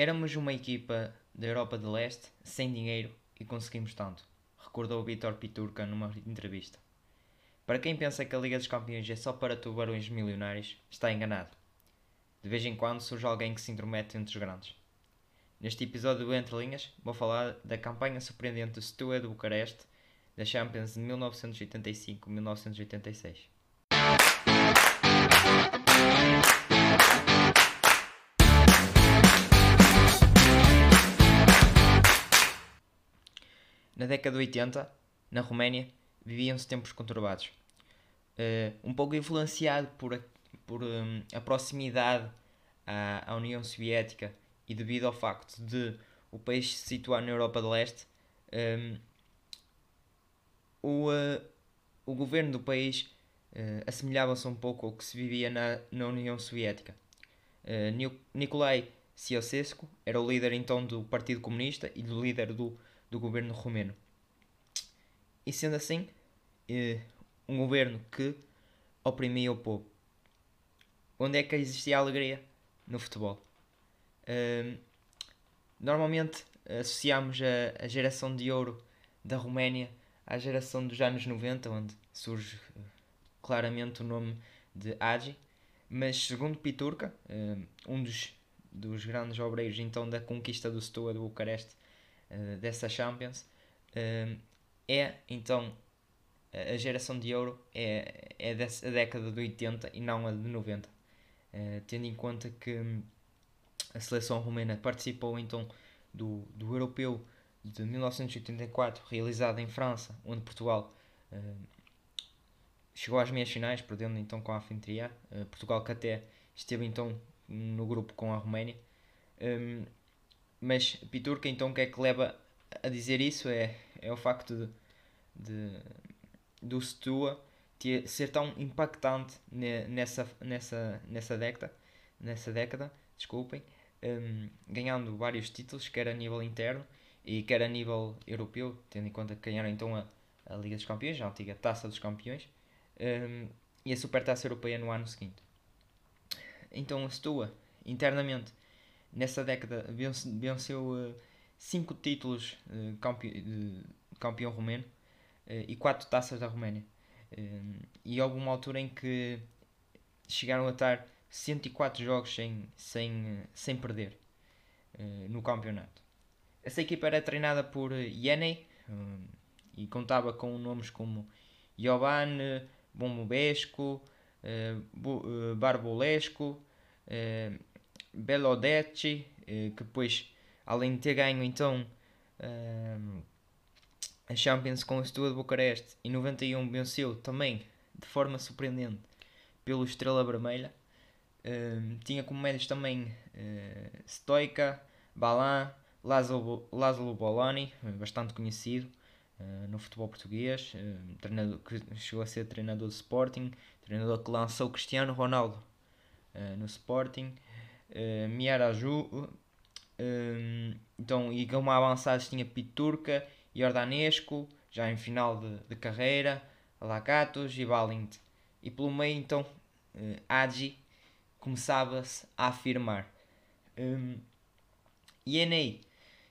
Éramos uma equipa da Europa de Leste sem dinheiro e conseguimos tanto, recordou Vitor Piturca numa entrevista. Para quem pensa que a Liga dos Campeões é só para tubarões milionários, está enganado. De vez em quando surge alguém que se intromete entre os grandes. Neste episódio do Entre Linhas, vou falar da campanha surpreendente do Steaua de Bucareste da Champions de 1985-1986. Na década de 80, na Roménia, viviam-se tempos conturbados. Uh, um pouco influenciado por a, por, um, a proximidade à, à, União Soviética e devido ao facto de o país se situar na Europa de Leste, um, o, uh, o governo do país uh, assemelhava-se um pouco ao que se vivia na, na União Soviética. Uh, Nikolai Ceausescu era o líder então do Partido Comunista e do líder do, do governo romeno. E sendo assim, uh, um governo que oprimia o povo. Onde é que existia alegria? No futebol. Uh, normalmente associamos a, geração de ouro da Roménia à geração dos anos 90, onde surge uh, claramente o nome de Agi, mas segundo Piturca, uh, um dos, dos grandes obreiros então da conquista do Steaua de Bucareste uh, dessa Champions, é então a geração de ouro é, é dessa década de 80 e não a de 90. Uh, tendo em conta que hum, a seleção romena participou então do, do europeu de 1984, realizado em França, onde Portugal uh, chegou às meias finais, perdendo então com a Fintriá. Uh, Portugal que até esteve então no grupo com a Roménia. Um, mas Piturca então o que é que leva a dizer isso é, é o facto de, de do Stua ter, ser tão impactante nessa, nessa, nessa década, nessa década, desculpem, um, ganhando vários títulos, quer a nível interno e quer a nível europeu, tendo em conta que ganharam então a, a Liga dos Campeões, a antiga Taça dos Campeões, um, e a Supertaça Europeia no ano seguinte. Então o Stua, internamente, nessa década, venceu 5 uh, títulos campe de campeão romeno, uh, e quatro taças da Roménia. E houve uma altura em que chegaram a estar 104 jogos sem, sem, sem perder no campeonato. Essa equipa era treinada por Yenei e contava com nomes como Jovan Bombobesco, Barbolesco, Belodecci, que depois, além de ter ganho então a Champions com o Steaua de Bucareste em 91 venceu também de forma surpreendente pelo Estrela Vermelha. Uh, tinha como médios também uh, Stoica, Balan, Lázaro, Lázaro Boloni, bastante conhecido uh, no futebol português, uh, treinador, que chegou a ser treinador do Sporting, treinador que lançou Cristiano Ronaldo no Sporting, uh, Miaraju, então, e como avançados tinha Piturca Jordanesco, já em final de, de carreira, Lagatos e Balint. E pelo meio, então, uh, Agi começava-se a afirmar. Um, e Enei,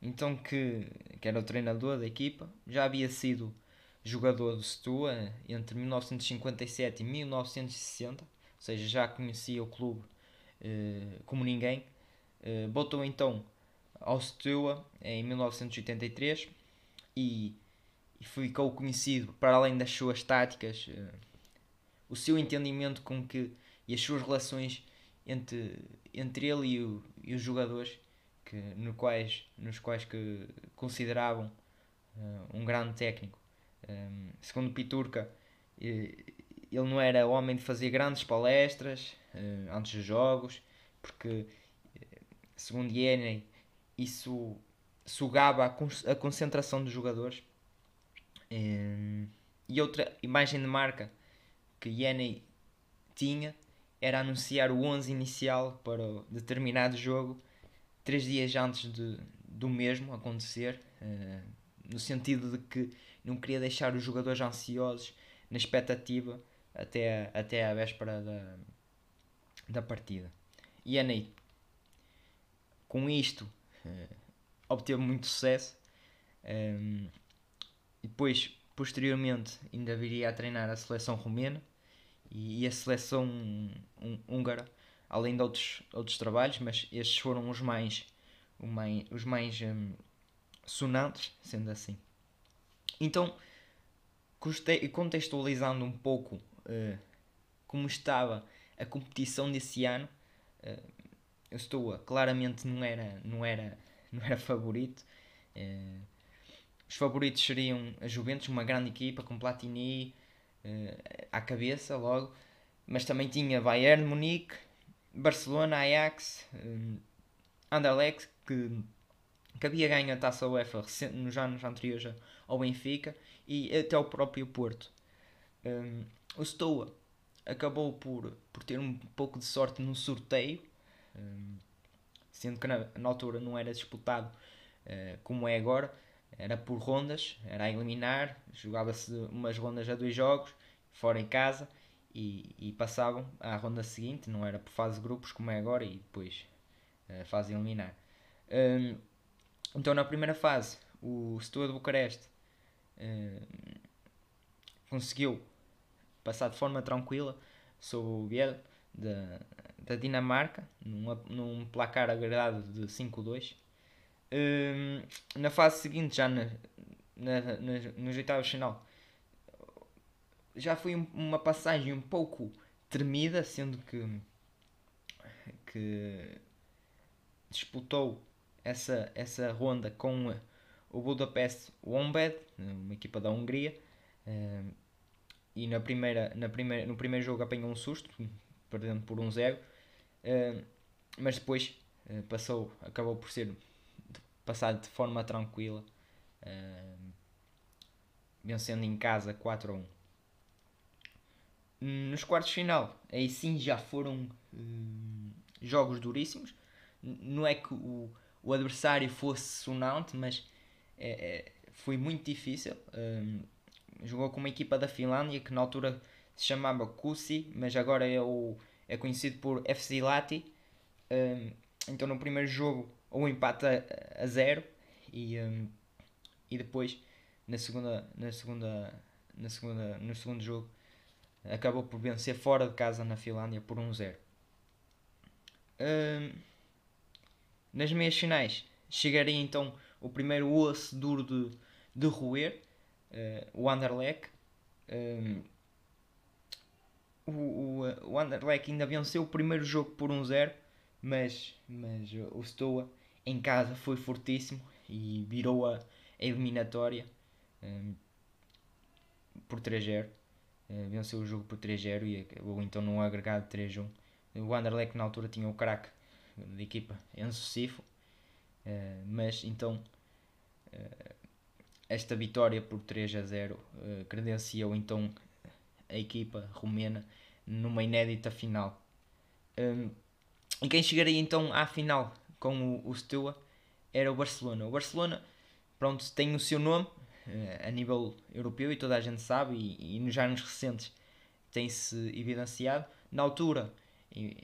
então, que, que era o treinador da equipa, já havia sido jogador do Steaua entre 1957 e 1960, ou seja, já conhecia o clube como ninguém. Uh, voltou então ao Steaua em 1983 e, ficou conhecido, para além das suas táticas, o seu entendimento com que e as suas relações entre, entre ele e, o, e os jogadores que, no quais, nos quais que consideravam uh, um grande técnico. Um, segundo Piturca, ele não era homem de fazer grandes palestras antes dos jogos, porque, segundo Yeney, isso sugava a, concentração dos jogadores. Um, e outra imagem de marca que Yenny tinha era anunciar o 11 inicial para determinado jogo três dias antes de, do mesmo acontecer, no sentido de que não queria deixar os jogadores ansiosos na expectativa até, até a véspera da, da partida. Yenny com isto uh, obteve muito sucesso. Um, e depois, posteriormente, ainda viria a treinar a seleção romena e, a seleção húngara, além de outros, outros trabalhos, mas estes foram os mais, os mais, os mais um, sonantes, sendo assim. Então, contextualizando um pouco uh, como estava a competição desse ano, uh, eu estou claramente não era, não era, não era favorito. Uh, os favoritos seriam a Juventus, uma grande equipa com Platini à cabeça logo, mas também tinha Bayern Munique, Barcelona, Ajax, Anderlecht que, que havia ganho a taça UEFA nos anos anteriores ao Benfica e até o próprio Porto. Um, o Stoa acabou por, por ter um pouco de sorte no sorteio, um, sendo que na, na, altura não era disputado uh, como é agora, era por rondas, era a eliminar, jogava-se umas rondas a dois jogos, fora em casa, e, e, passavam à ronda seguinte, não era por fase de grupos como é agora, e depois uh, fase eliminar. Um, então na primeira fase, o Stoa de Bucareste uh, conseguiu passar de forma tranquila sobre o Biel da, da Dinamarca, num, num placar agregado de 5-2. Uh, na fase seguinte, já na, na, na, nos oitavos final, já foi uma passagem um pouco tremida, sendo que, que disputou essa, essa ronda com o Budapest Wombed, uma equipa da Hungria, uh, e na primeira, na primeira, no primeiro jogo apanhou um susto, perdendo por 1-0, um uh, mas depois uh, passou, acabou por ser passado de forma tranquila, vencendo em casa 4 a 1. Nos quartos de final, aí sim já foram jogos duríssimos. Não é que o, o adversário fosse sonante, mas é, é, foi muito difícil. Jogou com uma equipa da Finlândia que na altura se chamava Kusi, mas agora é, o, é conhecido por FC Lati. Um, então no primeiro jogo o empate a, a zero e, um, e depois na segunda, na segunda, na segunda, no segundo jogo acabou por vencer fora de casa na Finlândia por 1-0. Um, nas meias finais chegaria então o primeiro osso duro de, de roer, uh, o Anderlecht. Um, o, o, o Anderlecht ainda venceu o primeiro jogo por 1-0, mas, mas o Stoa em casa foi fortíssimo e virou a, eliminatória um, por 3-0. Uh, eh, venceu o jogo por 3-0 e acabou então num agregado de 3-1. O Anderlecht na altura tinha o craque da equipa Enzo Sifo, uh, mas então uh, esta vitória por 3 a 0 uh, credenciou então a equipa romena numa inédita final. Um, e quem chegaria então à final com o, o era o Barcelona. O Barcelona, pronto, tem o seu nome uh, a nível europeu e toda a gente sabe, e, e nos anos recentes tem-se evidenciado. Na altura,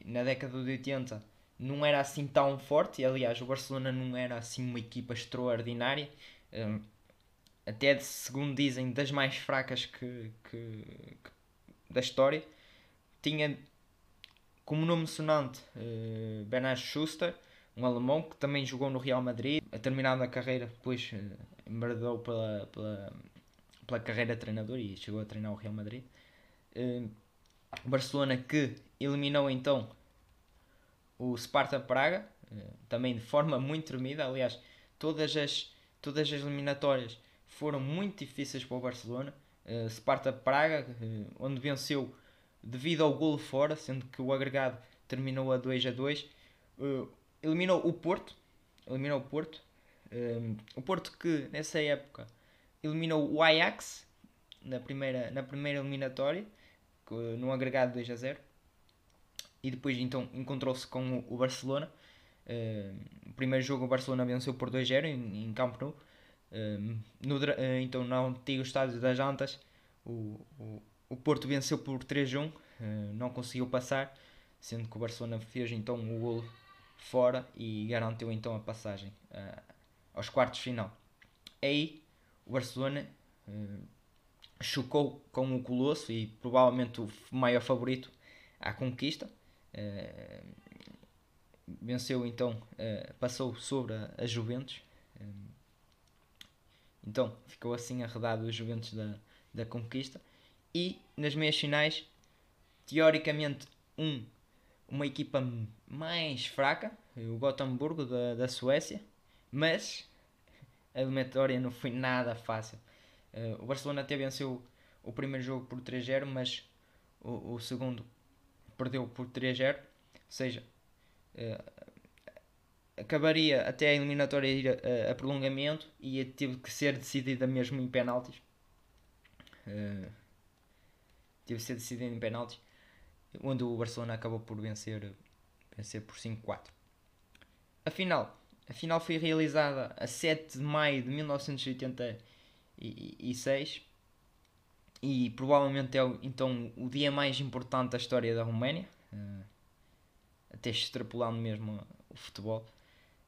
na década de 80, não era assim tão forte, aliás, o Barcelona não era assim uma equipa extraordinária. Um, até segundo dizem, das mais fracas que, que, que da história. Tinha como nome sonante uh, Bernard Schuster, um alemão que também jogou no Real Madrid. A a carreira, depois uh, pela, pela, pela carreira de treinador e chegou a treinar o Real Madrid. Uh, Barcelona que eliminou então o Sparta Praga, também de forma muito tremida. Aliás, todas as, todas as eliminatórias foram muito difíceis para o Barcelona. Uh, Sparta Praga, uh, onde venceu devido ao golo fora, sendo que o agregado terminou a 2 a 2. Uh, eliminou o Porto, eliminou o Porto. o Porto que nessa época eliminou o Ajax na primeira, na primeira eliminatória, no agregado 2 a 0. E depois então encontrou-se com o Barcelona. o primeiro jogo o Barcelona venceu por 2 a 0 em, em Camp Nou no, uh, então, no antigo estádio das Jantas, o, o, o Porto venceu por 3-1, uh, não conseguiu passar, sendo que o Barcelona fez então o golo fora e garantiu então a passagem uh, aos quartos de final. Aí o Barcelona uh, chocou com o Colosso e provavelmente o maior favorito à conquista. Uh, venceu então, passou sobre a, a Juventus. Então ficou assim arredado o Juventus da, da conquista. E nas meias finais, teoricamente, um uma equipa mais fraca, o Gothenburg da, da Suécia, mas a eliminatória não foi nada fácil. Uh, o Barcelona até venceu o primeiro jogo por 3-0, mas o, o, segundo perdeu por 3-0, ou seja, uh, acabaria até a eliminatória ir a, a, prolongamento e teve que ser decidida mesmo em penaltis. Uh, teve que ser decidida em penaltis onde o Barcelona acabou por vencer, vencer por 5-4. A final, a final foi realizada a 7 de maio de 1986 e provavelmente é então o dia mais importante da história da Roménia, uh, até extrapolando mesmo o futebol.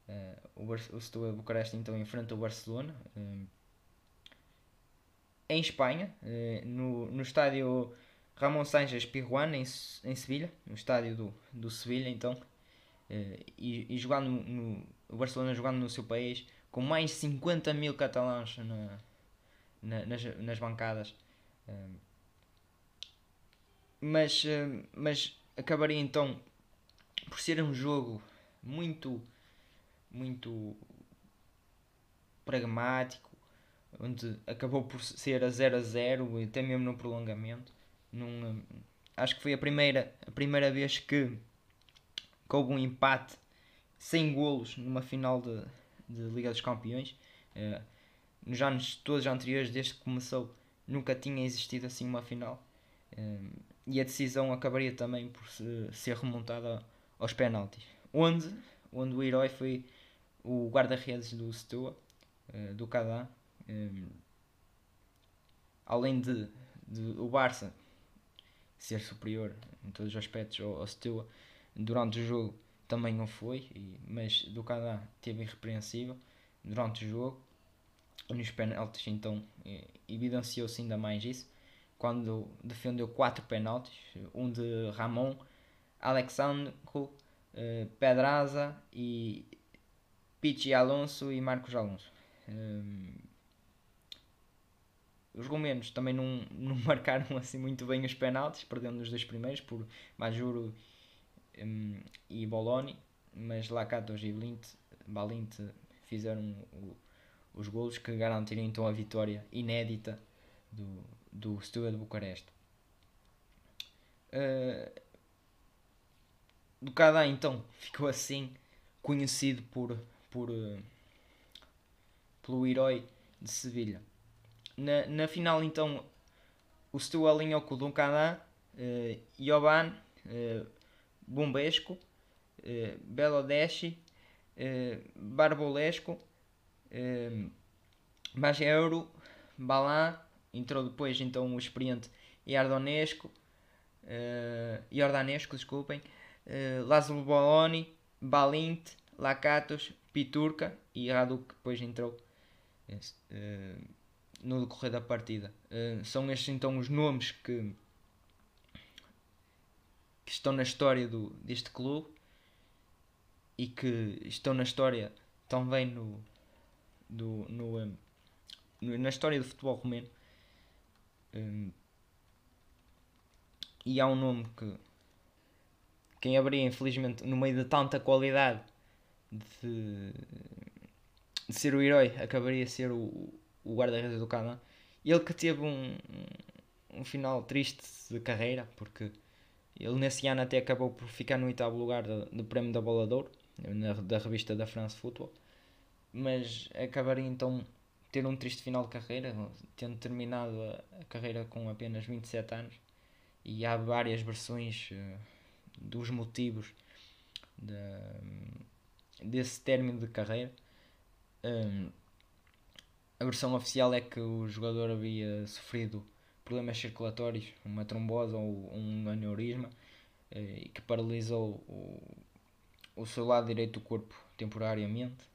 Uh, o, o Bucareste então enfrenta o Barcelona uh, em Espanha, no, no estádio Ramon Sánchez Pirjuan em, em Sevilha, no estádio do, do Sevilha, então, eh, e, e, jogando no, o Barcelona jogando no seu país, com mais de 50 mil catalães na, na, nas, nas bancadas. Eh, mas, eh, mas acabaria então por ser um jogo muito, muito pragmático, onde acabou por ser a 0 a 0 e até mesmo no prolongamento num, acho que foi a primeira, a primeira vez que, que houve um empate sem golos numa final de, de Liga dos Campeões. Uh, nos anos todos anteriores, desde que começou, nunca tinha existido assim uma final. Uh, e a decisão acabaria também por se, ser remontada aos penaltis. Onde, onde o herói foi o guarda-redes do Steaua, uh, do Cadá. além de, de o Barça ser superior em todos os aspectos ao, ao. Durante o jogo também não foi, e, mas do Canadá teve irrepreensível durante o jogo. Nos penaltis, então, evidenciou-se ainda mais isso. Quando defendeu quatro penaltis, um de Ramon, Alexandre, uh, Pedraza e Pichi Alonso e Marcos Alonso. Um, os romenos também não, não marcaram assim muito bem os penaltis, perdendo os dois primeiros por Majuro um, e Boloni, mas Lakatos e Balint fizeram o, os golos que garantiram então a vitória inédita do, do Steaua de Bucareste. Uh, do Cadá então ficou assim conhecido por, por, uh, pelo herói de Sevilha. Na, na final, então, o Stu alinhou com o Duncanã, uh, Jovan, uh, Bombesco, uh, Belodeschi, uh, Barbolesco, uh, Bageuro, Balan, entrou depois então o experiente Iardonesco, uh, Iordanesco, desculpem, uh, Lázaro Boloni, Balint, Lacatos, Piturca e Raduk depois entrou. Uh, no decorrer da partida. Uh, são estes então os nomes que, que estão na história do, deste clube e que estão na história também no, do, no, um, no na história do futebol romeno. Um, e há um nome que quem abria infelizmente no meio de tanta qualidade de, de ser o herói acabaria a ser o, o guarda-redes do Cana. Ele que teve um, um final triste de carreira, porque ele nesse ano até acabou por ficar no oitavo lugar do, do prémio da Bola na, da revista da France Football, mas acabaria então ter um triste final de carreira, tendo terminado a, a carreira com apenas 27 anos, e há várias versões uh, dos motivos de, desse término de carreira. Um, a versão oficial é que o jogador havia sofrido problemas circulatórios, uma trombose ou um aneurisma, eh, que paralisou o, o seu lado direito do corpo temporariamente,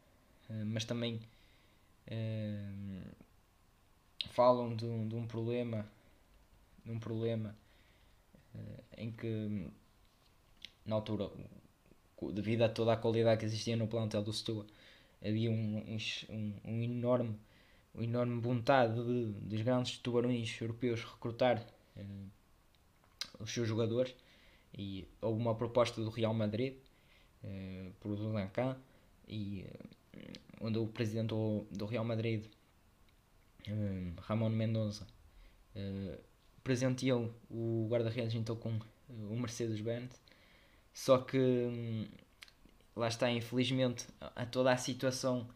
mas também falam de um, de um problema de um problema em que na altura devido a toda a qualidade que existia no plantel do Setúbal havia um, um, um enorme uma enorme vontade de, dos grandes tubarões europeus recrutar uh, os seus jogadores. E houve uma proposta do Real Madrid uh, por Duncan e uh, onde o presidente do, do Real Madrid Ramon Mendonça presenteou o guarda-redes então com o Mercedes-Benz só que hum, lá está infelizmente a toda a situação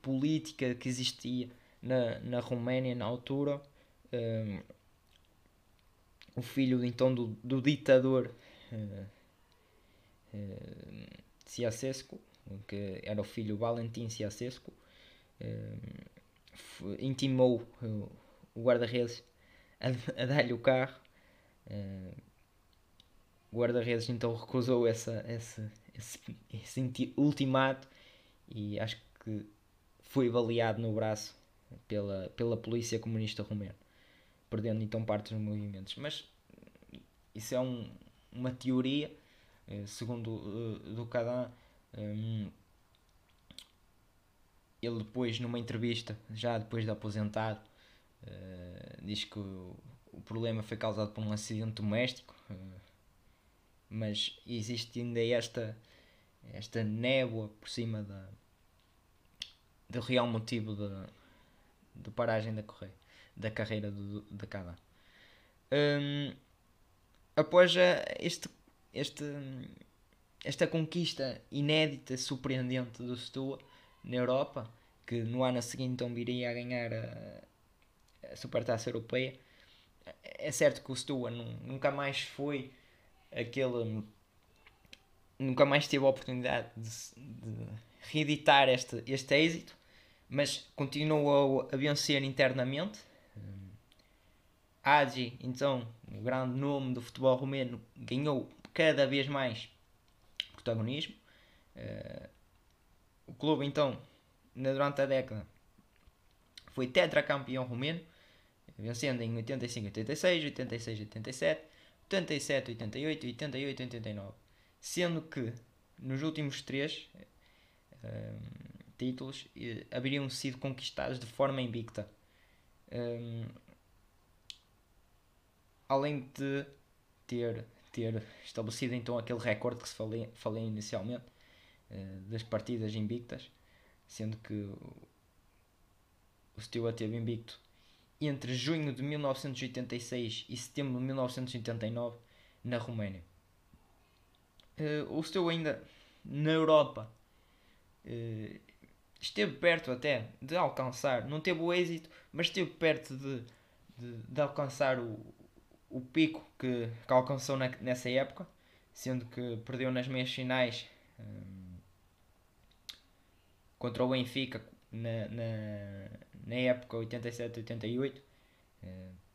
política que existia na, na Roménia na altura. Um, o filho então do, do ditador uh, uh, Ceausescu, que era o filho Valentim Ceausescu, uh, intimou o guarda-redes a, a dar-lhe o carro. Uh, o guarda-redes então recusou essa, essa, esse, esse ultimato e acho que foi baleado no braço pela, pela polícia comunista romena, perdendo então parte dos movimentos. Mas isso é um, uma teoria, eh, segundo uh, do Cadan. Um, ele depois, numa entrevista, já depois de aposentado, uh, diz que o, o, problema foi causado por um acidente doméstico, mas existe ainda esta, esta névoa por cima da, do real motivo da, de paragem da, correia, da carreira do, de cada. Um, após este, este, esta conquista inédita, surpreendente do Setúbal na Europa, que no ano seguinte então viria a ganhar a, a Supertaça Europeia, é certo que o Setúbal nunca mais foi aquele nunca mais teve a oportunidade de, de reeditar este, este êxito, mas continuou a vencer internamente. Agi, então, o grande nome do futebol romeno, ganhou cada vez mais protagonismo. Uh, o clube, então, durante a década, foi tetracampeão romeno, vencendo em 85, 86, 86, 87, 87, 88 e 88, 89. Sendo que nos últimos três um, títulos uh, haveriam sido conquistados de forma invicta. Um, além de ter, ter estabelecido então aquele recorde que se falei, falei inicialmente uh, das partidas invictas, sendo que o Steaua teve invicto entre junho de 1986 e setembro de 1989 na Roménia. Uh, o Steaua ainda na Europa uh, esteve perto até de alcançar, não teve o êxito, mas esteve perto de, de, de alcançar o, o pico que, que alcançou na, nessa época, sendo que perdeu nas meias finais um, contra o Benfica na, na, na época 87-88. Uh,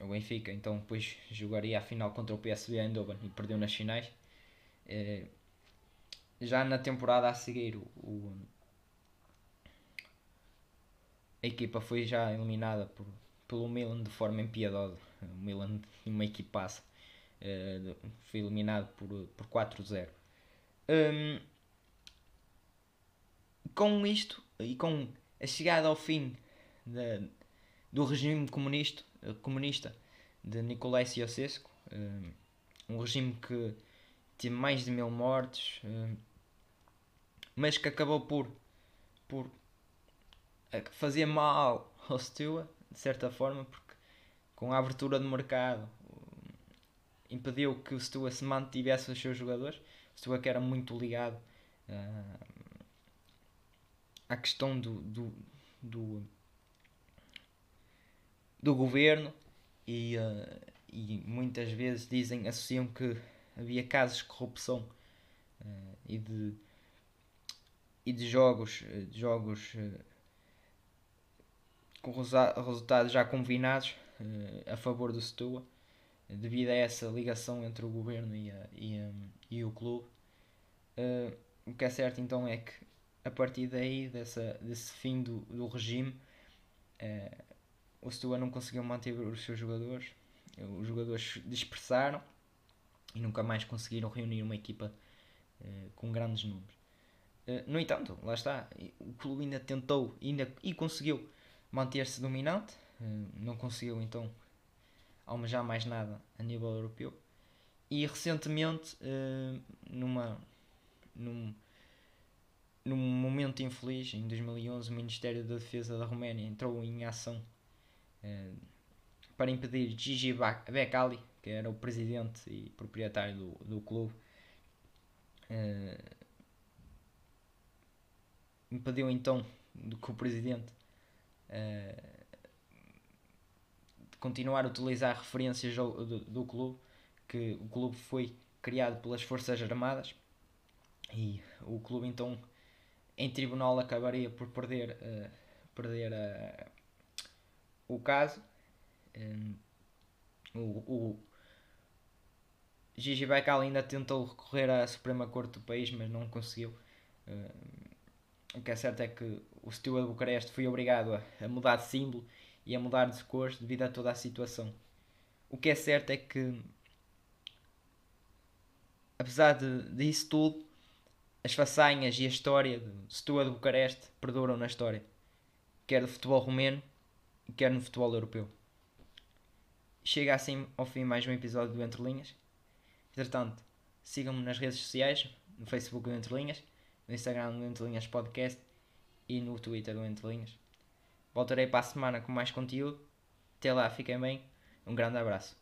o Benfica então depois jogaria a final contra o PSV Eindhoven e perdeu nas finais. Uh, já na temporada a seguir o, o a equipa foi já eliminada por, pelo Milan de forma impiedosa. O Milan uma equipaça. Uh, foi eliminado por, por 4-0. Um, com isto e com a chegada ao fim do regime comunista, comunista de Nicolai Ceausescu, um, um regime que teve mais de mil mortes, um, mas que acabou por, por fazer mal ao Steaua, de certa forma, porque com a abertura do mercado impediu que o Steaua se mantivesse os seus jogadores. O Steaua que era muito ligado à questão do, do, do, do governo e, uh, e muitas vezes dizem, associam que havia casos de corrupção uh, e de e de jogos, de jogos com resultados já combinados uh, a favor do Setúbal, devido a essa ligação entre o governo e, a, e, um, e o clube. Uh, o que é certo então é que a partir daí, dessa, desse fim do, do regime, uh, o Setúbal não conseguiu manter os seus jogadores. Os jogadores dispersaram e nunca mais conseguiram reunir uma equipa uh, com grandes números. no entanto, lá está, o clube ainda tentou ainda, e conseguiu manter-se dominante, não conseguiu então almejar mais nada a nível europeu. E recentemente, numa, num, num momento infeliz, em 2011, o Ministério da Defesa da Roménia entrou em ação uh, para impedir Gigi Becali, que era o presidente e proprietário do, do clube, uh, impediu então que o presidente continuar a utilizar referências do, do, do, clube, que o clube foi criado pelas Forças Armadas e o clube então em tribunal acabaria por perder, uh, perder uh, o caso. Um, o, o Gigi Beccal ainda tentou recorrer à Suprema Corte do país, mas não conseguiu. Uh, o que é certo é que o Steaua de Bucareste foi obrigado a, a mudar de símbolo e a mudar de cores devido a toda a situação. O que é certo é que, apesar de, disso tudo, as façanhas e a história de Setúbal de Bucareste perduram na história, quer do futebol romeno, quer no futebol europeu. Chega assim ao fim mais um episódio do Entre Linhas. Entretanto, sigam-me nas redes sociais, no Facebook do Entre Linhas, no Instagram do Entre Linhas Podcast e no Twitter do Entre Linhas. Voltarei para a semana com mais conteúdo. Até lá, fiquem bem. Um grande abraço.